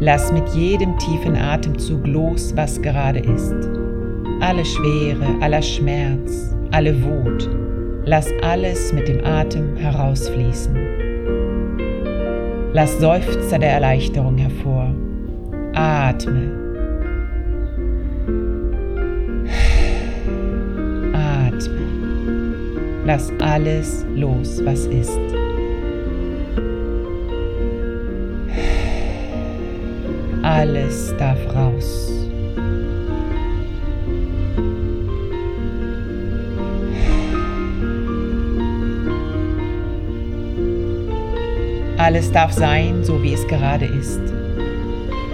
Lass mit jedem tiefen Atemzug los, was gerade ist. Alle Schwere, aller Schmerz, alle Wut. Lass alles mit dem Atem herausfließen. Lass Seufzer der Erleichterung hervor. Atme. Atme. Lass alles los, was ist. Alles darf raus. Alles darf sein, so wie es gerade ist.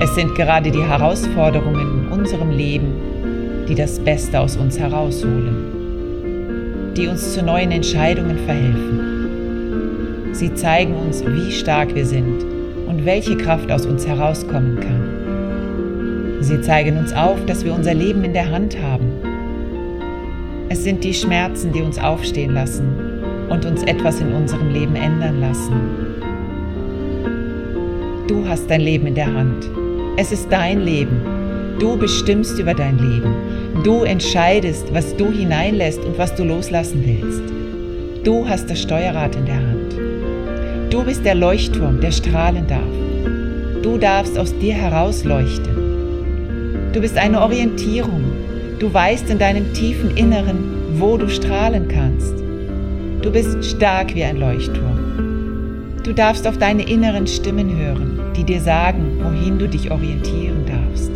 Es sind gerade die Herausforderungen in unserem Leben, die das Beste aus uns herausholen, die uns zu neuen Entscheidungen verhelfen. Sie zeigen uns, wie stark wir sind und welche Kraft aus uns herauskommen kann. Sie zeigen uns auf, dass wir unser Leben in der Hand haben. Es sind die Schmerzen, die uns aufstehen lassen und uns etwas in unserem Leben ändern lassen. Du hast dein Leben in der Hand. Es ist dein Leben. Du bestimmst über dein Leben. Du entscheidest, was du hineinlässt und was du loslassen willst. Du hast das Steuerrad in der Hand. Du bist der Leuchtturm, der strahlen darf. Du darfst aus dir herausleuchten. Du bist eine Orientierung. Du weißt in deinem tiefen Inneren, wo du strahlen kannst. Du bist stark wie ein Leuchtturm. Du darfst auf deine inneren Stimmen hören, die dir sagen, wohin du dich orientieren darfst.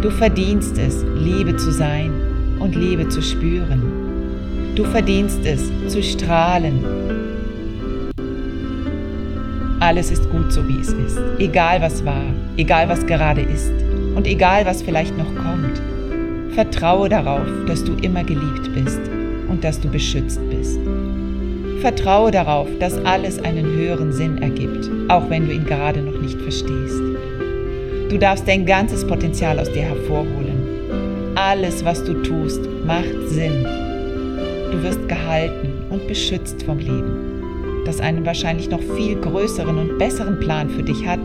Du verdienst es, Liebe zu sein und Liebe zu spüren. Du verdienst es, zu strahlen alles ist gut so, wie es ist. Egal was war, egal was gerade ist und egal was vielleicht noch kommt. Vertraue darauf, dass du immer geliebt bist und dass du beschützt bist. Vertraue darauf, dass alles einen höheren Sinn ergibt, auch wenn du ihn gerade noch nicht verstehst. Du darfst dein ganzes Potenzial aus dir hervorholen. Alles, was du tust, macht Sinn. Du wirst gehalten und beschützt vom Leben das einen wahrscheinlich noch viel größeren und besseren Plan für dich hat,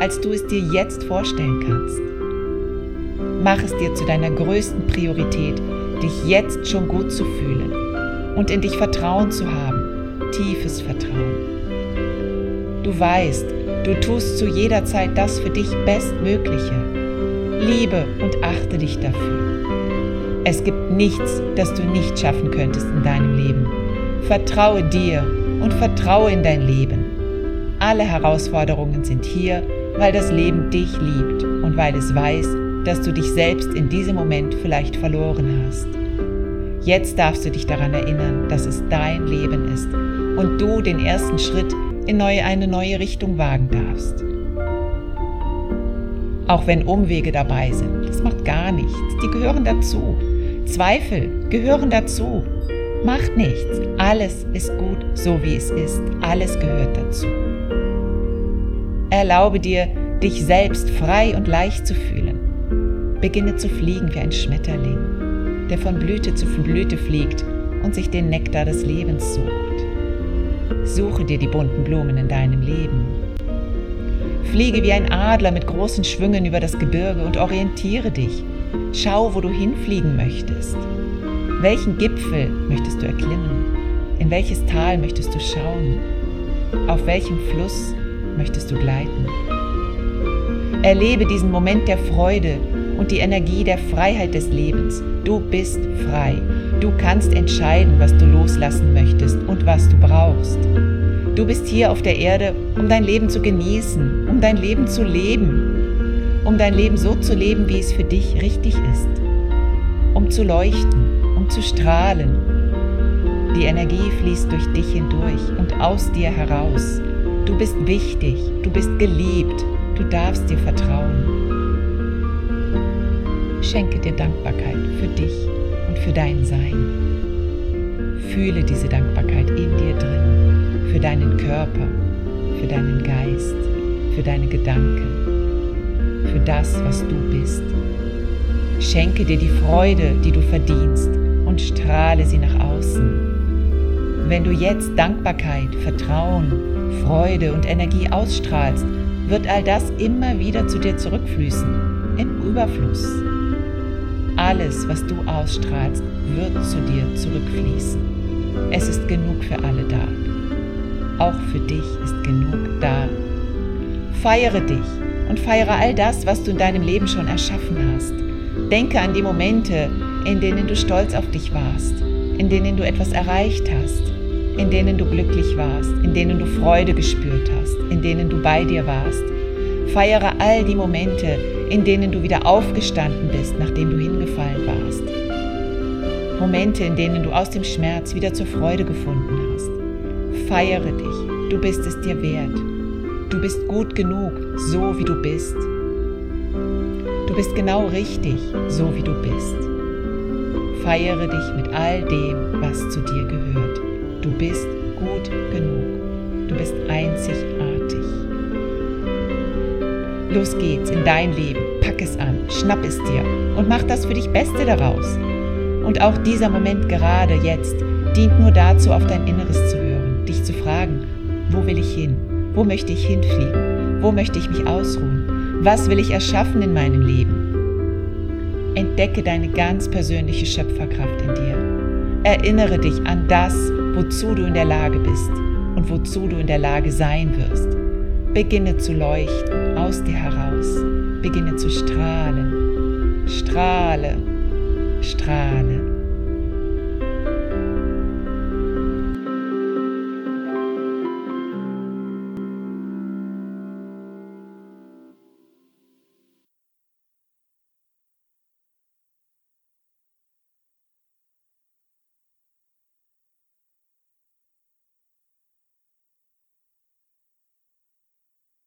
als du es dir jetzt vorstellen kannst. Mach es dir zu deiner größten Priorität, dich jetzt schon gut zu fühlen und in dich Vertrauen zu haben, tiefes Vertrauen. Du weißt, du tust zu jeder Zeit das für dich Bestmögliche. Liebe und achte dich dafür. Es gibt nichts, das du nicht schaffen könntest in deinem Leben. Vertraue dir und vertraue in dein Leben. Alle Herausforderungen sind hier, weil das Leben dich liebt und weil es weiß, dass du dich selbst in diesem Moment vielleicht verloren hast. Jetzt darfst du dich daran erinnern, dass es dein Leben ist und du den ersten Schritt in neue, eine neue Richtung wagen darfst. Auch wenn Umwege dabei sind, das macht gar nichts, die gehören dazu. Zweifel gehören dazu. Macht nichts. Alles ist gut, so wie es ist. Alles gehört dazu. Erlaube dir, dich selbst frei und leicht zu fühlen. Beginne zu fliegen wie ein Schmetterling, der von Blüte zu Blüte fliegt und sich den Nektar des Lebens sucht. Suche dir die bunten Blumen in deinem Leben. Fliege wie ein Adler mit großen Schwüngen über das Gebirge und orientiere dich. Schau, wo du hinfliegen möchtest. Welchen Gipfel möchtest du erklimmen? In welches Tal möchtest du schauen? Auf welchem Fluss möchtest du gleiten? Erlebe diesen Moment der Freude und die Energie der Freiheit des Lebens. Du bist frei. Du kannst entscheiden, was du loslassen möchtest und was du brauchst. Du bist hier auf der Erde, um dein Leben zu genießen, um dein Leben zu leben, um dein Leben so zu leben, wie es für dich richtig ist, um zu leuchten, um zu strahlen. Die Energie fließt durch dich hindurch und aus dir heraus. Du bist wichtig, du bist geliebt, du darfst dir vertrauen. Schenke dir Dankbarkeit für dich und für dein Sein. Fühle diese Dankbarkeit in dir drin, für deinen Körper, für deinen Geist, für deine Gedanken, für das, was du bist. Schenke dir die Freude, die du verdienst und strahle sie nach außen. Wenn du jetzt Dankbarkeit, Vertrauen, Freude und Energie ausstrahlst, wird all das immer wieder zu dir zurückfließen, im Überfluss. Alles, was du ausstrahlst, wird zu dir zurückfließen. Es ist genug für alle da. Auch für dich ist genug da. Feiere dich und feiere all das, was du in deinem Leben schon erschaffen hast. Denke an die Momente, in denen du stolz auf dich warst, in denen du etwas erreicht hast, in denen du glücklich warst, in denen du Freude gespürt hast, in denen du bei dir warst. Feiere all die Momente, in denen du wieder aufgestanden bist, nachdem du hingefallen warst. Momente, in denen du aus dem Schmerz wieder zur Freude gefunden hast. Feiere dich, du bist es dir wert. Du bist gut genug, so wie du bist. Du bist genau richtig, so wie du bist. Feiere dich mit all dem, was zu dir gehört. Du bist gut genug. Du bist einzigartig. Los geht's in dein Leben. Pack es an, schnapp es dir und mach das für dich Beste daraus. Und auch dieser Moment gerade jetzt dient nur dazu, auf dein Inneres zu hören, dich zu fragen, wo will ich hin? Wo möchte ich hinfliegen? Wo möchte ich mich ausruhen? Was will ich erschaffen in meinem Leben? Entdecke deine ganz persönliche Schöpferkraft in dir. Erinnere dich an das, wozu du in der Lage bist und wozu du in der Lage sein wirst. Beginne zu leuchten aus dir heraus. Beginne zu strahlen. Strahle, strahle.